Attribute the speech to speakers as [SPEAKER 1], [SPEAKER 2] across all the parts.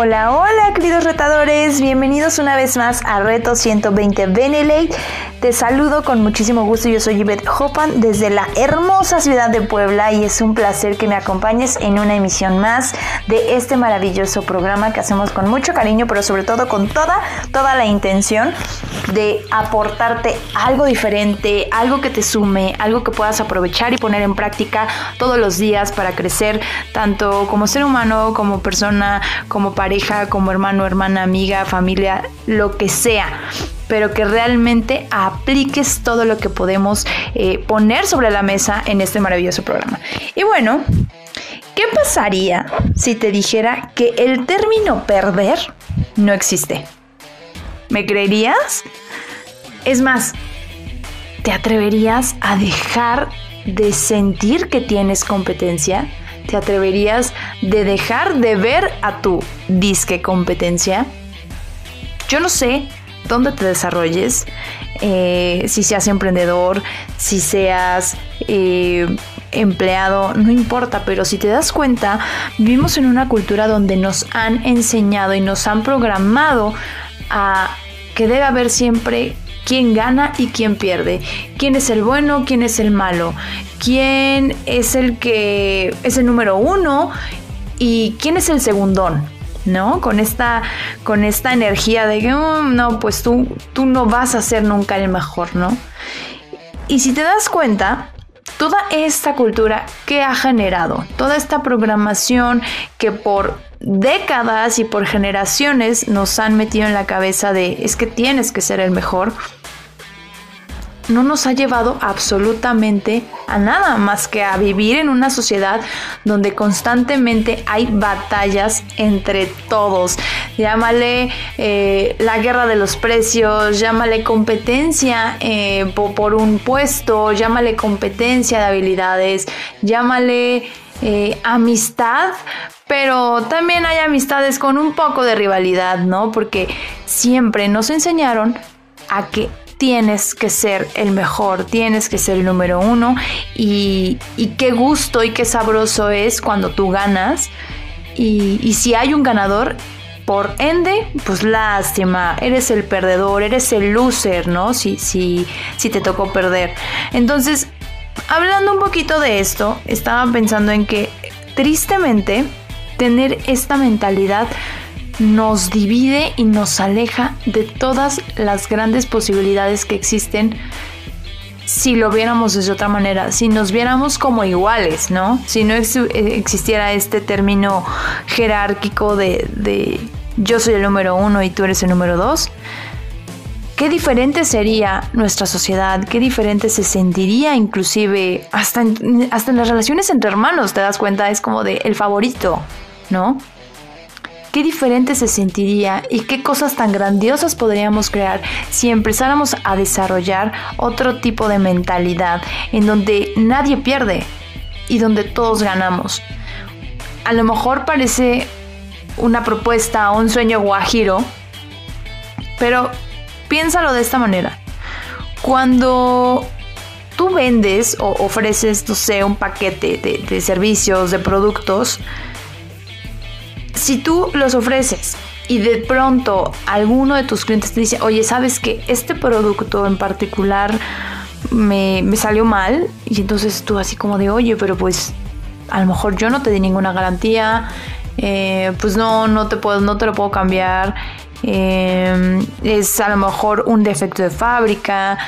[SPEAKER 1] Hola, hola queridos retadores, bienvenidos una vez más a Reto 120 Benelate. Te saludo con muchísimo gusto, yo soy Yvette Hopan desde la hermosa ciudad de Puebla y es un placer que me acompañes en una emisión más de este maravilloso programa que hacemos con mucho cariño, pero sobre todo con toda, toda la intención de aportarte algo diferente, algo que te sume, algo que puedas aprovechar y poner en práctica todos los días para crecer tanto como ser humano, como persona, como pareja, como hermano, hermana, amiga, familia, lo que sea pero que realmente apliques todo lo que podemos eh, poner sobre la mesa en este maravilloso programa. Y bueno, ¿qué pasaría si te dijera que el término perder no existe? ¿Me creerías? Es más, ¿te atreverías a dejar de sentir que tienes competencia? ¿Te atreverías de dejar de ver a tu disque competencia? Yo no sé dónde te desarrolles, eh, si seas emprendedor, si seas eh, empleado, no importa, pero si te das cuenta, vivimos en una cultura donde nos han enseñado y nos han programado a que debe haber siempre quién gana y quién pierde, quién es el bueno, quién es el malo, quién es el que es el número uno y quién es el segundón. ¿no? Con esta, con esta energía de que, mm, no, pues tú, tú no vas a ser nunca el mejor, ¿no? Y si te das cuenta, toda esta cultura que ha generado, toda esta programación que por décadas y por generaciones nos han metido en la cabeza de es que tienes que ser el mejor, no nos ha llevado absolutamente a nada más que a vivir en una sociedad donde constantemente hay batallas entre todos. Llámale eh, la guerra de los precios, llámale competencia eh, por, un puesto, llámale competencia de habilidades, llámale eh, amistad pero también hay amistades con un poco de rivalidad, ¿no? Porque siempre nos enseñaron a que tienes que ser el mejor, tienes que ser el número uno y, qué gusto y qué sabroso es cuando tú ganas y, si hay un ganador, por ende, pues lástima, eres el perdedor, eres el loser, ¿no? Si, si, si te tocó perder. Entonces, hablando un poquito de esto, estaba pensando en que tristemente tener esta mentalidad nos divide y nos aleja de todas las grandes posibilidades que existen si lo viéramos de otra manera, si nos viéramos como iguales, ¿no? Si no existiera este término jerárquico de, yo soy el número uno y tú eres el número dos, qué diferente sería nuestra sociedad, qué diferente se sentiría inclusive hasta en, hasta en las relaciones entre hermanos, te das cuenta, es como de el favorito, ¿no? Qué diferente se sentiría y qué cosas tan grandiosas podríamos crear si empezáramos a desarrollar otro tipo de mentalidad en donde nadie pierde y donde todos ganamos. A lo mejor parece una propuesta o un sueño guajiro, pero piénsalo de esta manera. Cuando tú vendes o ofreces, no sé, un paquete de, de servicios, de productos, si tú los ofreces y de pronto alguno de tus clientes te dice, oye, ¿sabes que este producto en particular me, salió mal? Y entonces tú así como de, oye, pero pues a lo mejor yo no te di ninguna garantía, eh, pues no, no te, puedo, no te lo puedo cambiar. Eh, es a lo mejor un defecto de fábrica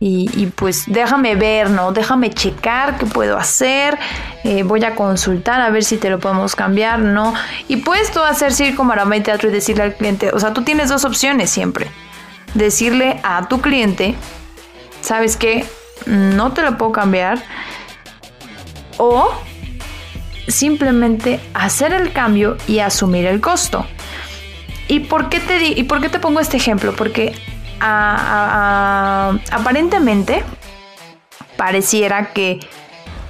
[SPEAKER 1] y, pues déjame ver, ¿no? Déjame checar qué puedo hacer, eh, voy a consultar a ver si te lo podemos cambiar, ¿no? Y puedes tú hacer circo, maroma y teatro y decirle al cliente, o sea, tú tienes dos opciones siempre. Decirle a tu cliente, ¿sabes qué? No te lo puedo cambiar. O simplemente hacer el cambio y asumir el costo. ¿Y por qué te, y por qué te pongo este ejemplo? Porque aparentemente pareciera que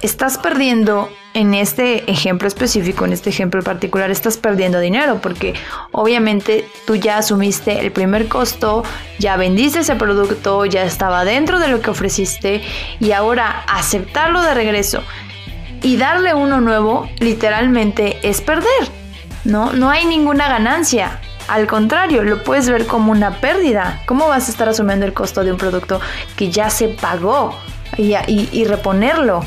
[SPEAKER 1] estás perdiendo en este ejemplo específico, en este ejemplo particular, estás perdiendo dinero porque obviamente tú ya asumiste el primer costo, ya vendiste ese producto, ya estaba dentro de lo que ofreciste y ahora aceptarlo de regreso y darle uno nuevo literalmente es perder. No, no hay ninguna ganancia. Al contrario, lo puedes ver como una pérdida. ¿Cómo vas a estar asumiendo el costo de un producto que ya se pagó y, reponerlo?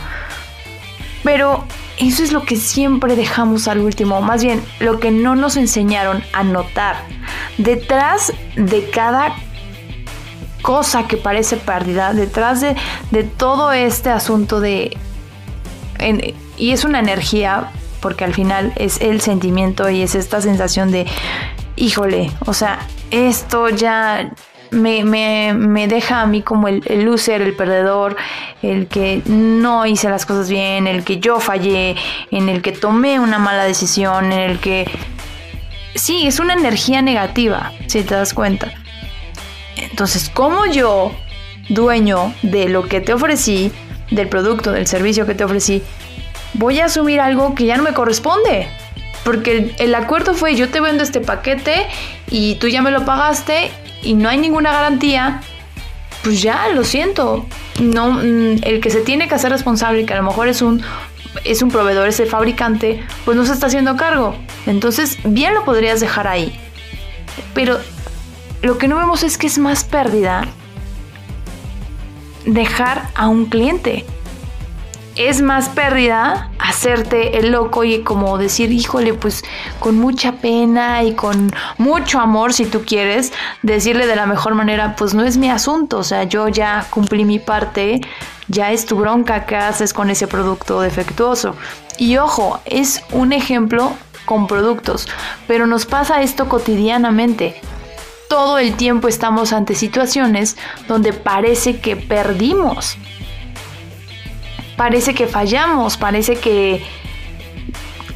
[SPEAKER 1] Pero eso es lo que siempre dejamos al último, más bien lo que no nos enseñaron a notar. Detrás de cada cosa que parece pérdida, detrás de, todo este asunto de... y es una energía, porque al final es el sentimiento y es esta sensación de, híjole, o sea, esto ya me, deja a mí como el, el loser, el perdedor, el que no hice las cosas bien, el que yo fallé, en el que tomé una mala decisión, en el que... Sí, es una energía negativa, si te das cuenta. Entonces, como yo, dueño de lo que te ofrecí, del producto, del servicio que te ofrecí, voy a asumir algo que ya no me corresponde? Porque el, acuerdo fue yo te vendo este paquete y tú ya me lo pagaste y no hay ninguna garantía, pues ya, lo siento. No, mm, el que se tiene que hacer responsable, que a lo mejor es un, es un proveedor, es el fabricante, pues no se está haciendo cargo. Entonces, bien lo podrías dejar ahí. Pero lo que no vemos es que es más pérdida dejar a un cliente es más pérdida hacerte el loco y como decir, híjole, pues con mucha pena y con mucho amor, si tú quieres, decirle de la mejor manera, pues no es mi asunto, o sea, yo ya cumplí mi parte, ya es tu bronca que haces con ese producto defectuoso. Y ojo, es un ejemplo con productos, pero nos pasa esto cotidianamente. Todo el tiempo estamos ante situaciones donde parece que perdimos parece que fallamos, parece que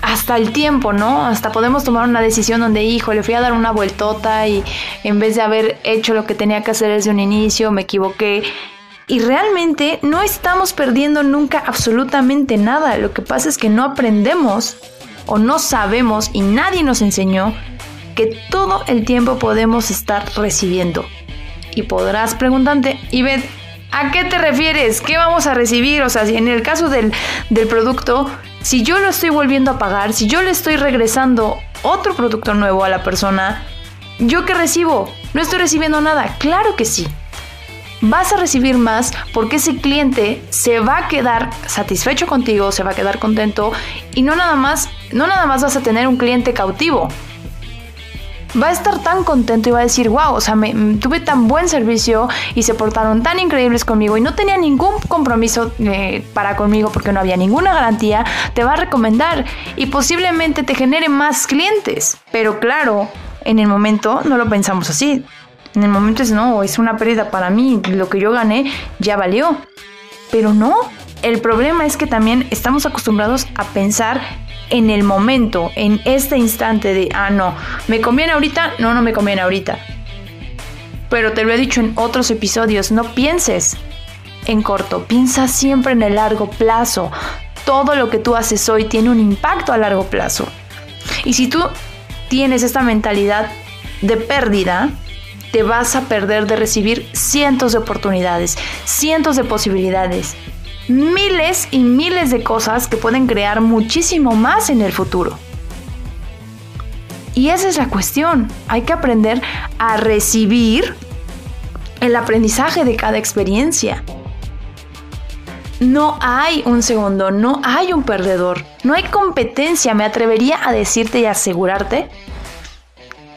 [SPEAKER 1] hasta el tiempo, ¿no? Hasta podemos tomar una decisión donde, hijo, le fui a dar una vueltota y en vez de haber hecho lo que tenía que hacer desde un inicio, me equivoqué. Y realmente no estamos perdiendo nunca absolutamente nada. Lo que pasa es que no aprendemos o no sabemos y nadie nos enseñó que todo el tiempo podemos estar recibiendo. Y podrás preguntarte, Ivette, ¿A qué te refieres? ¿Qué vamos a recibir? O sea, si en el caso del, producto, si yo lo estoy volviendo a pagar, si yo le estoy regresando otro producto nuevo a la persona, ¿yo qué recibo? No estoy recibiendo nada. Claro que sí. Vas a recibir más porque ese cliente se va a quedar satisfecho contigo, se va a quedar contento y no nada más, no nada más vas a tener un cliente cautivo, va a estar tan contento y va a decir, wow, o sea, me, tuve tan buen servicio y se portaron tan increíbles conmigo y no tenía ningún compromiso eh, para conmigo porque no había ninguna garantía, te va a recomendar y posiblemente te genere más clientes. Pero claro, en el momento no lo pensamos así. En el momento es, no, es una pérdida para mí, lo que yo gané ya valió. Pero no, el problema es que también estamos acostumbrados a pensar en el momento, en este instante de, ah, no, ¿me conviene ahorita? No, no me conviene ahorita. Pero te lo he dicho en otros episodios, no pienses en corto, piensa siempre en el largo plazo. Todo lo que tú haces hoy tiene un impacto a largo plazo. Y si tú tienes esta mentalidad de pérdida, te vas a perder de recibir cientos de oportunidades, cientos de posibilidades miles y miles de cosas que pueden crear muchísimo más en el futuro. Y esa es la cuestión. Hay que aprender a recibir el aprendizaje de cada experiencia. No hay un segundo, no hay un perdedor, no hay competencia. Me atrevería a decirte y asegurarte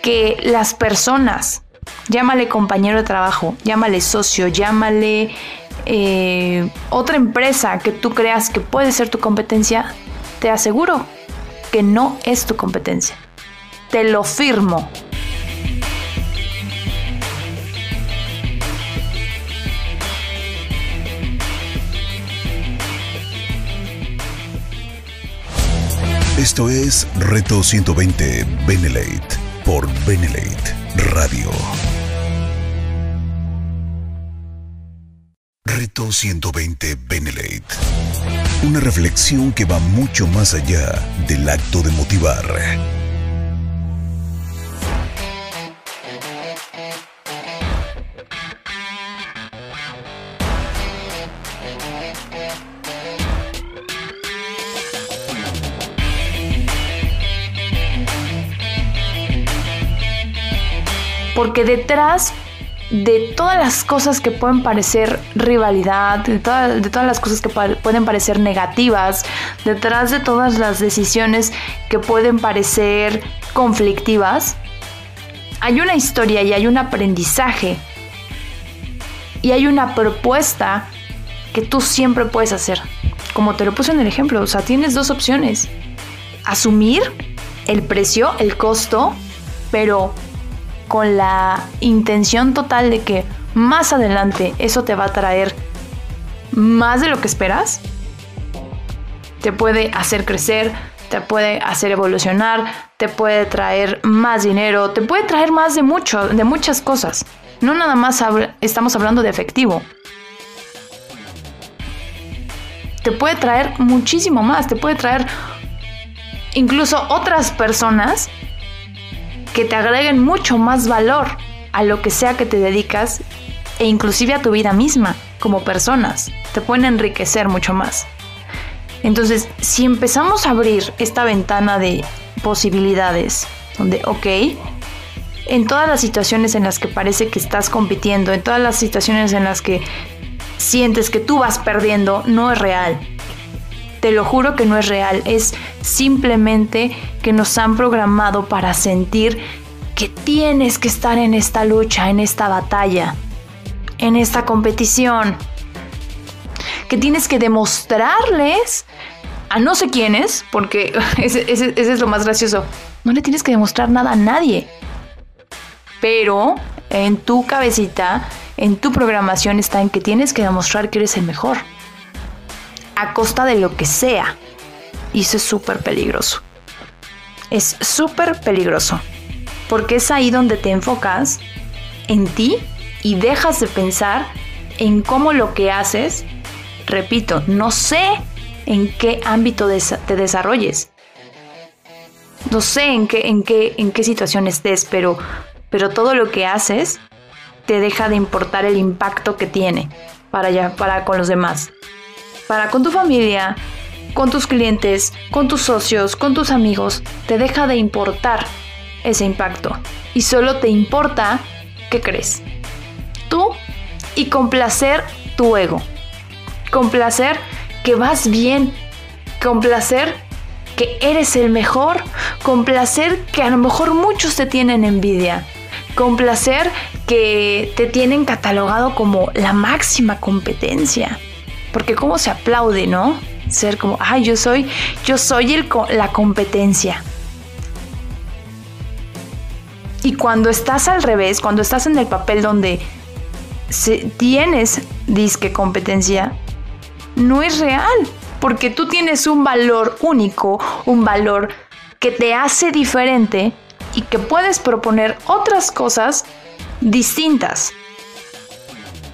[SPEAKER 1] que las personas, llámale compañero de trabajo, llámale socio, llámale eh, otra empresa que tú creas que puede ser tu competencia, te aseguro que no es tu competencia. Te lo firmo.
[SPEAKER 2] Esto es Reto 120 Benelate por Benelate Radio. Reto 120 Benelate. Una reflexión que va mucho más allá del acto de motivar
[SPEAKER 1] Porque detrás de todas las cosas que pueden parecer rivalidad, de, todas las cosas que pueden parecer negativas, detrás de todas las decisiones que pueden parecer conflictivas, hay una historia y hay un aprendizaje y hay una propuesta que tú siempre puedes hacer. Como te lo puse en el ejemplo, o sea, tienes dos opciones. Asumir el precio, el costo, pero con la intención total de que más adelante eso te va a traer más de lo que esperas, te puede hacer crecer, te puede hacer evolucionar, te puede traer más dinero, te puede traer más de mucho, de muchas cosas. No nada más estamos hablando de efectivo. Te puede traer muchísimo más, te puede traer incluso otras personas que te agreguen mucho más valor a lo que sea que te dedicas e inclusive a tu vida misma como personas. Te pueden enriquecer mucho más. Entonces, si empezamos a abrir esta ventana de posibilidades, donde, ok, en todas las situaciones en las que parece que estás compitiendo, en todas las situaciones en las que sientes que tú vas perdiendo, no es real. Te lo juro que no es real, es simplemente que nos han programado para sentir que tienes que estar en esta lucha, en esta batalla, en esta competición, que tienes que demostrarles a no sé quiénes, porque ese, es lo más gracioso, no le tienes que demostrar nada a nadie, pero en tu cabecita, en tu programación está en que tienes que demostrar que eres el mejor a costa de lo que sea. Y eso es súper peligroso. Es súper peligroso. Porque es ahí donde te enfocas en ti y dejas de pensar en cómo lo que haces, repito, no sé en qué ámbito te desarrolles. No sé en qué, en qué, en qué situación estés, pero, pero todo lo que haces te deja de importar el impacto que tiene para, para con los demás para con tu familia, con tus clientes, con tus socios, con tus amigos, te deja de importar ese impacto y solo te importa qué crees. Tú y complacer tu ego. Complacer que vas bien. Complacer que eres el mejor. Complacer que a lo mejor muchos te tienen envidia. Complacer que te tienen catalogado como la máxima competencia. Porque cómo se aplaude, ¿no? Ser como, ay, yo soy, yo soy el, la competencia. Y cuando estás al revés, cuando estás en el papel donde tienes disque competencia, no es real, porque tú tienes un valor único, un valor que te hace diferente y que puedes proponer otras cosas distintas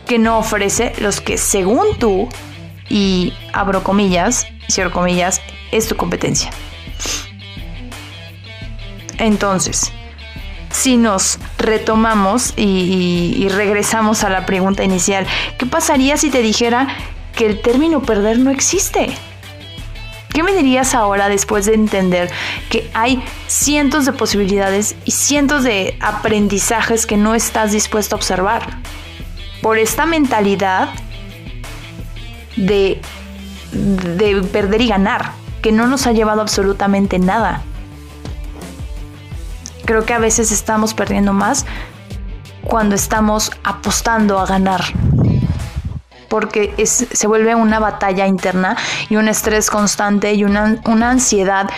[SPEAKER 1] que no ofrece los que según tú y abro comillas, cierro comillas, es tu competencia. Entonces, si nos retomamos y, regresamos a la pregunta inicial, ¿qué pasaría si te dijera que el término perder no existe? ¿Qué me dirías ahora después de entender que hay cientos de posibilidades y cientos de aprendizajes que no estás dispuesto a observar? Por esta mentalidad de, de perder y ganar, que no nos ha llevado absolutamente nada. Creo que a veces estamos perdiendo más cuando estamos apostando a ganar. Porque se vuelve una batalla interna y un estrés constante y una, una ansiedad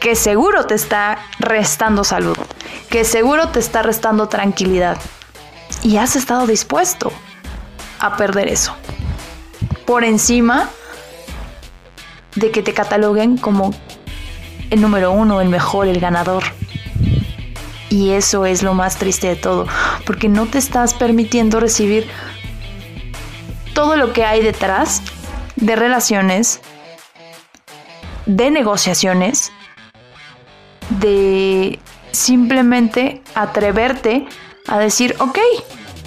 [SPEAKER 1] que seguro te está restando salud, que seguro te está restando tranquilidad. Y has estado dispuesto a perder eso por encima de que te cataloguen como el número uno, el mejor, el ganador. Y eso es lo más triste de todo, porque no te estás permitiendo recibir todo lo que hay detrás de relaciones, de negociaciones, de simplemente atreverte a decir, ok,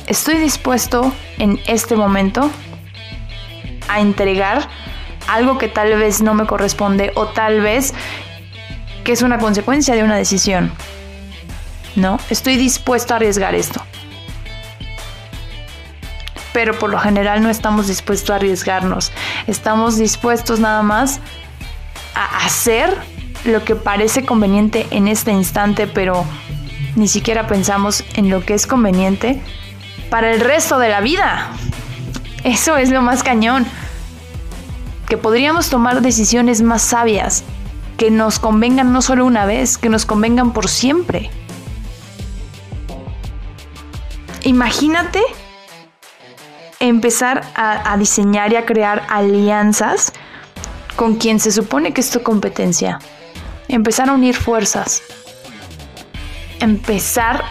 [SPEAKER 1] estoy dispuesto en este momento a entregar algo que tal vez no me corresponde o tal vez que es una consecuencia de una decisión. ¿No? Estoy dispuesto a arriesgar esto. Pero por lo general no estamos dispuestos a arriesgarnos. Estamos dispuestos nada más a hacer lo que parece conveniente en este instante, pero ni siquiera pensamos en lo que es conveniente para el resto de la vida. Eso es lo más cañón. Que podríamos tomar decisiones más sabias, que nos convengan no solo una vez, que nos convengan por siempre. Imagínate empezar a, diseñar y a crear alianzas con quien se supone que es tu competencia. Empezar a unir fuerzas. Empezar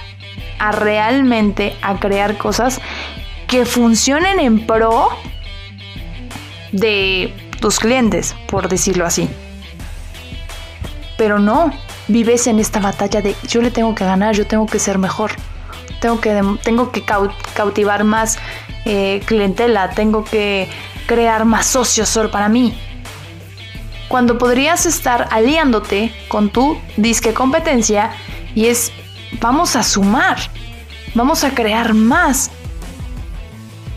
[SPEAKER 1] a realmente a crear cosas que funcionen en pro de tus clientes, por decirlo así. Pero no, vives en esta batalla de yo le tengo que ganar, yo tengo que ser mejor, tengo que, tengo que cautivar más eh, clientela, tengo que crear más socios solo para mí. Cuando podrías estar aliándote con tu disque competencia y es vamos a sumar, vamos a crear más,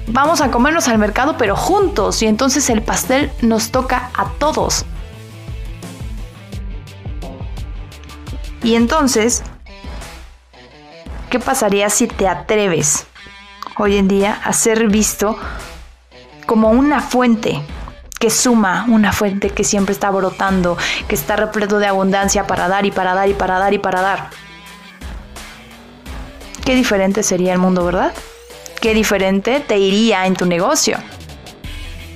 [SPEAKER 1] vamos a comernos al mercado pero juntos y entonces el pastel nos toca a todos. Y entonces, ¿qué pasaría si te atreves hoy en día a ser visto como una fuente que suma, una fuente que siempre está brotando, que está repleto de abundancia para dar y para dar y para dar y para dar. Qué diferente sería el mundo, ¿verdad? Qué diferente te iría en tu negocio.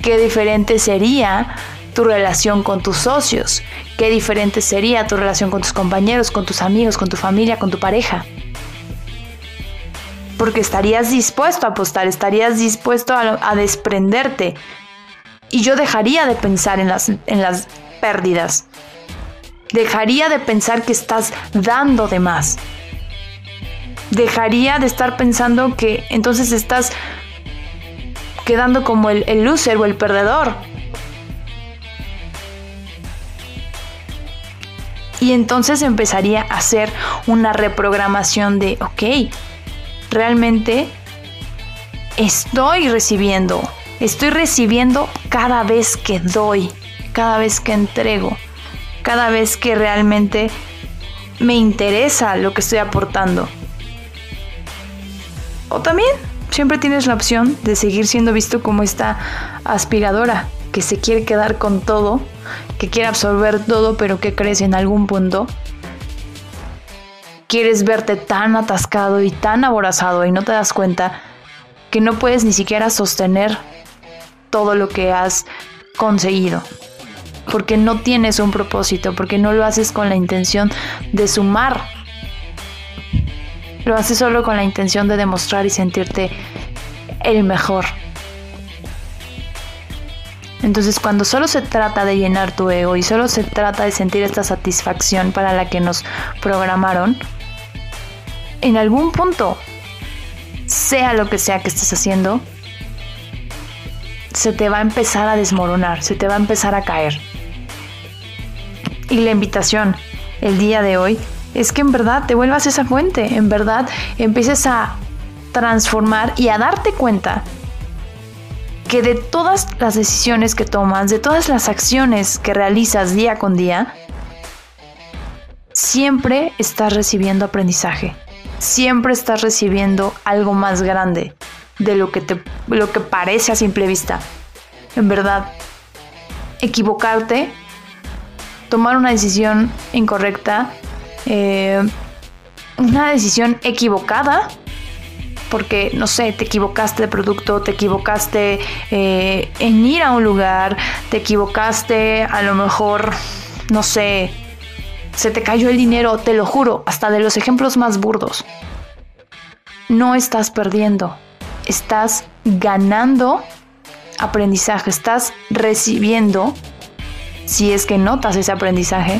[SPEAKER 1] Qué diferente sería tu relación con tus socios. Qué diferente sería tu relación con tus compañeros, con tus amigos, con tu familia, con tu pareja porque estarías dispuesto a apostar, estarías dispuesto a, desprenderte. Y yo dejaría de pensar en las, en las pérdidas. Dejaría de pensar que estás dando de más. Dejaría de estar pensando que entonces estás quedando como el, el loser o el perdedor. Y entonces empezaría a hacer una reprogramación de, ok, realmente estoy recibiendo. Estoy recibiendo cada vez que doy, cada vez que entrego, cada vez que realmente me interesa lo que estoy aportando. O también siempre tienes la opción de seguir siendo visto como esta aspiradora que se quiere quedar con todo, que quiere absorber todo, pero que crece en algún punto quieres verte tan atascado y tan aborazado y no te das cuenta que no puedes ni siquiera sostener todo lo que has conseguido. Porque no tienes un propósito, porque no lo haces con la intención de sumar. Lo haces solo con la intención de demostrar y sentirte el mejor. Entonces cuando solo se trata de llenar tu ego y solo se trata de sentir esta satisfacción para la que nos programaron, en algún punto, sea lo que sea que estés haciendo, se te va a empezar a desmoronar, se te va a empezar a caer. Y la invitación el día de hoy es que en verdad te vuelvas esa fuente, en verdad empieces a transformar y a darte cuenta que de todas las decisiones que tomas, de todas las acciones que realizas día con día, siempre estás recibiendo aprendizaje siempre estás recibiendo algo más grande de lo que, te, lo que parece a simple vista. En verdad, equivocarte, tomar una decisión incorrecta, eh, una decisión equivocada, porque, no sé, te equivocaste de producto, te equivocaste eh, en ir a un lugar, te equivocaste a lo mejor, no sé, se te cayó el dinero, te lo juro, hasta de los ejemplos más burdos. No estás perdiendo, estás ganando aprendizaje, estás recibiendo, si es que notas ese aprendizaje,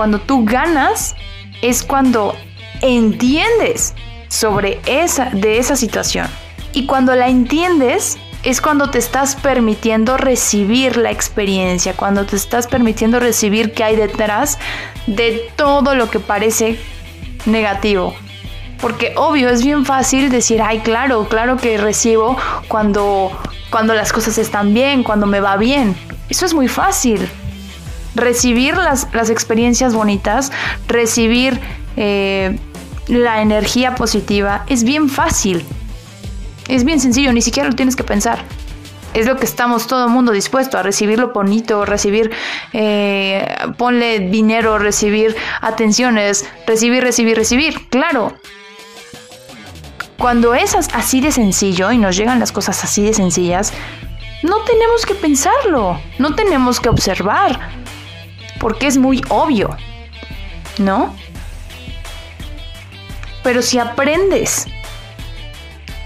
[SPEAKER 1] Cuando tú ganas es cuando entiendes sobre esa de esa situación. Y cuando la entiendes es cuando te estás permitiendo recibir la experiencia, cuando te estás permitiendo recibir qué hay detrás de todo lo que parece negativo. Porque obvio, es bien fácil decir, ay, claro, claro que recibo cuando, cuando las cosas están bien, cuando me va bien. Eso es muy fácil recibir las, experiencias bonitas, recibir eh, la energía positiva, es bien fácil. Es bien sencillo, ni siquiera lo tienes que pensar. Es lo que estamos todo el mundo dispuesto a recibir lo bonito, recibir, eh, ponle dinero, recibir atenciones, recibir, recibir, recibir. Claro. Cuando es así de sencillo y nos llegan las cosas así de sencillas, no tenemos que pensarlo, no tenemos que observar porque es muy obvio, ¿no? Pero si aprendes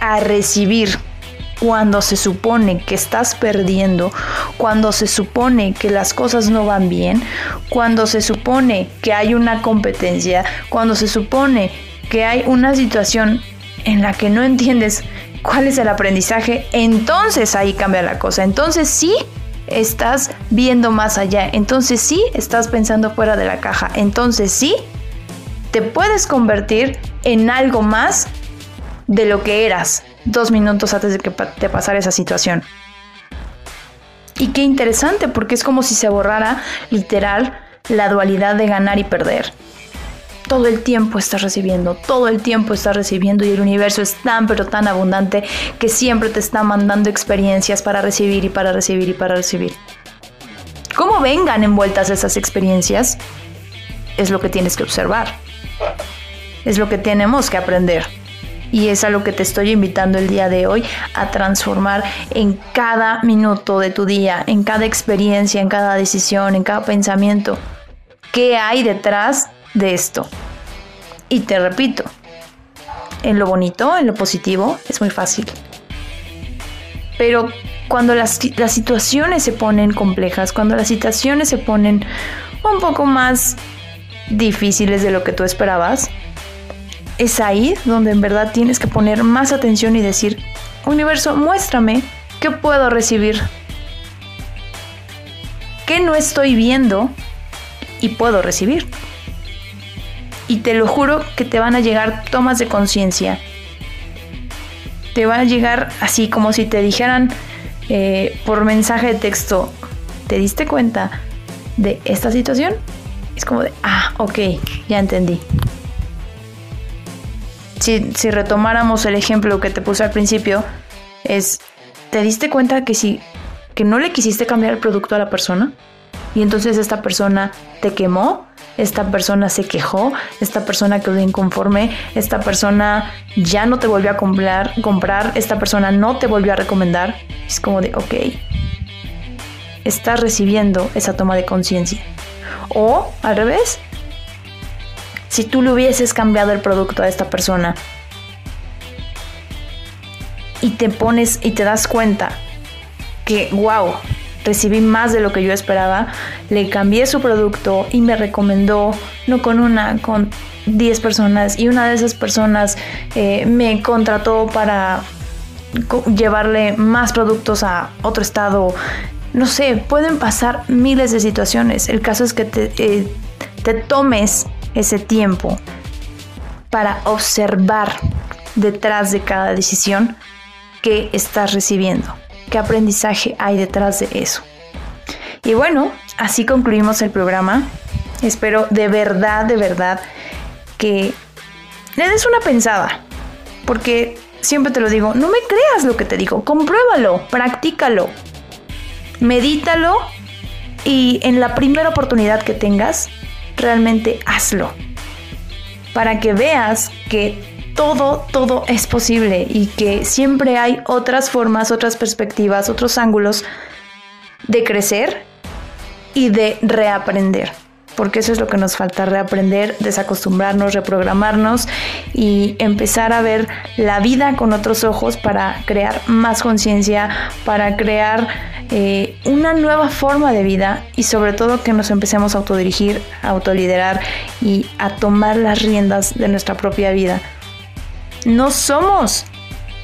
[SPEAKER 1] a recibir cuando se supone que estás perdiendo, cuando se supone que las cosas no van bien, cuando se supone que hay una competencia, cuando se supone que hay una situación en la que no entiendes cuál es el aprendizaje, entonces ahí cambia la cosa. Entonces sí estás viendo más allá. Entonces sí, estás pensando fuera de la caja. Entonces sí, te puedes convertir en algo más de lo que eras dos minutos antes de que te pasara esa situación. Y qué interesante, porque es como si se borrara literal la dualidad de ganar y perder todo el tiempo estás recibiendo, todo el tiempo estás recibiendo y el universo es tan pero tan abundante que siempre te está mandando experiencias para recibir y para recibir y para recibir. ¿Cómo vengan envueltas esas experiencias? Es lo que tienes que observar. Es lo que tenemos que aprender. Y es a lo que te estoy invitando el día de hoy a transformar en cada minuto de tu día, en cada experiencia, en cada decisión, en cada pensamiento. ¿Qué hay detrás de esto. Y te repito, en lo bonito, en lo positivo, es muy fácil. Pero cuando las, las, situaciones se ponen complejas, cuando las situaciones se ponen un poco más difíciles de lo que tú esperabas, es ahí donde en verdad tienes que poner más atención y decir, universo, muéstrame qué puedo recibir, qué no estoy viendo y puedo recibir y te lo juro que te van a llegar tomas de conciencia. Te van a llegar así como si te dijeran eh, por mensaje de texto, ¿te diste cuenta de esta situación? Es como de, ah, ok, ya entendí. Si, si retomáramos el ejemplo que te puse al principio, es, ¿te diste cuenta que si que no le quisiste cambiar el producto a la persona? Y entonces esta persona te quemó esta persona se quejó, esta persona quedó inconforme, esta persona ya no te volvió a comprar, comprar, esta persona no te volvió a recomendar. Es como de, ok, estás recibiendo esa toma de conciencia. O al revés, si tú le hubieses cambiado el producto a esta persona y te pones y te das cuenta que, wow, recibí más de lo que yo esperaba, le cambié su producto y me recomendó, no con una, con 10 personas y una de esas personas eh, me contrató para llevarle más productos a otro estado. No sé, pueden pasar miles de situaciones. El caso es que te, eh, te tomes ese tiempo para observar detrás de cada decisión que estás recibiendo. ¿Qué aprendizaje hay detrás de eso? Y bueno, así concluimos el programa. Espero de verdad, de verdad que le des una pensada. Porque siempre te lo digo, no me creas lo que te digo, compruébalo, practícalo, medítalo y en la primera oportunidad que tengas, realmente hazlo. Para que veas que todo, todo es posible y que siempre hay otras formas, otras perspectivas, otros ángulos de crecer y de reaprender porque eso es lo que nos falta, reaprender, desacostumbrarnos, reprogramarnos y empezar a ver la vida con otros ojos para crear más conciencia, para crear eh, una nueva forma de vida y sobre todo que nos empecemos a autodirigir, a autoliderar y a tomar las riendas de nuestra propia vida. No somos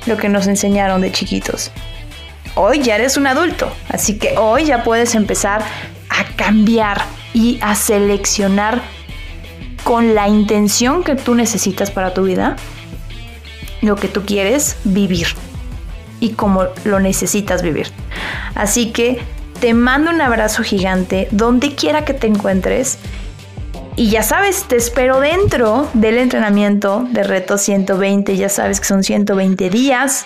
[SPEAKER 1] lo que nos enseñaron de chiquitos. Hoy ya eres un adulto, así que hoy ya puedes empezar a cambiar y a seleccionar con la intención que tú necesitas para tu vida lo que tú quieres vivir y como lo necesitas vivir. Así que te mando un abrazo gigante donde quiera que te encuentres. Y ya sabes, te espero dentro del entrenamiento de Reto 120. Ya sabes que son 120 días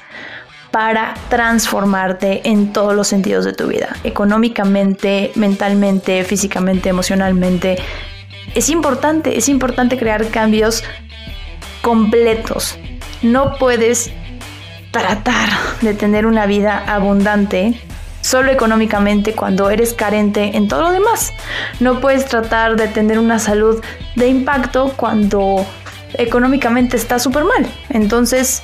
[SPEAKER 1] para transformarte en todos los sentidos de tu vida, económicamente, mentalmente, físicamente, emocionalmente. Es importante, es importante crear cambios completos. No puedes tratar de tener una vida abundante solo económicamente cuando eres carente en todo lo demás. No puedes tratar de tener una salud de impacto cuando económicamente está súper mal. Entonces,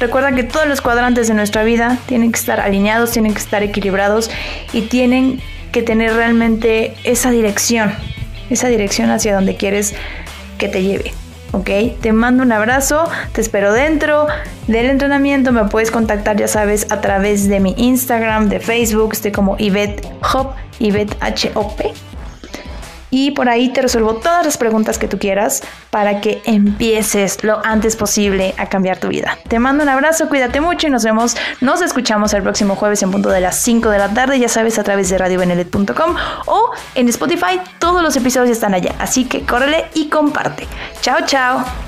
[SPEAKER 1] Recuerda que todos los cuadrantes de nuestra vida tienen que estar alineados, tienen que estar equilibrados y tienen que tener realmente esa dirección, esa dirección hacia donde quieres que te lleve. ¿Ok? Te mando un abrazo, te espero dentro del entrenamiento, me puedes contactar, ya sabes, a través de mi Instagram, de Facebook, estoy como Ivette Hop, Ivette H-O-P y por ahí te resuelvo todas las preguntas que tú quieras para que empieces lo antes posible a cambiar tu vida. Te mando un abrazo, cuídate mucho y nos vemos, nos escuchamos el próximo jueves en punto de las 5 de la tarde, ya sabes, a través de radiobenelet.com o en Spotify, todos los episodios están allá, así que córrele y comparte. Chao, chao.